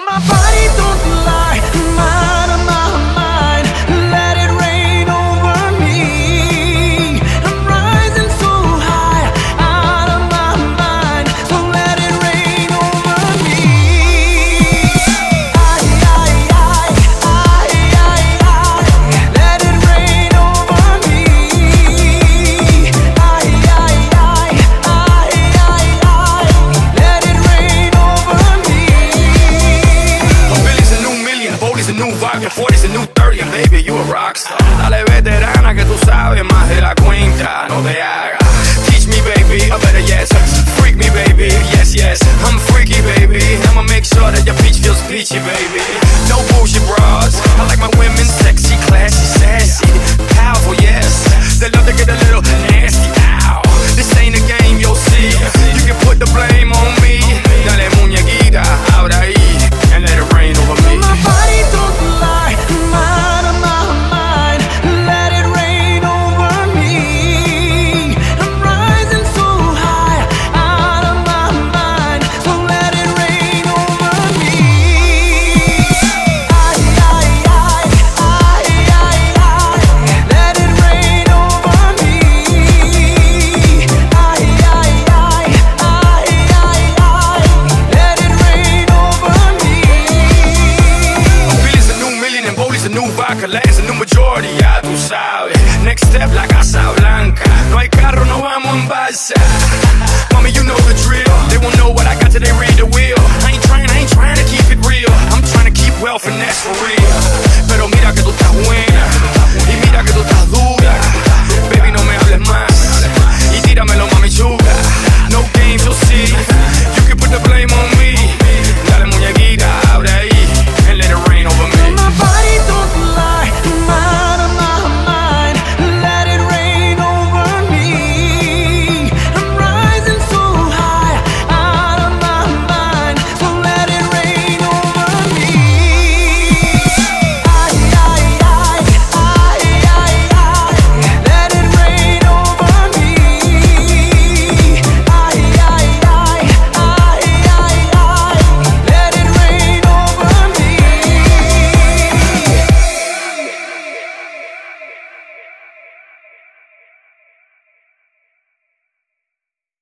my body. new vibe, your 40s and new 30s, baby, you a rockstar. Dale veterana que tú sabes más de la cuenta, no te hagas. Teach me, baby, I better yes. Freak me, baby, yes, yes. I'm freaky, baby. I'ma make sure that your peach feels peachy, baby. new vodka, Latin's a new majority, I do solid. Next step, like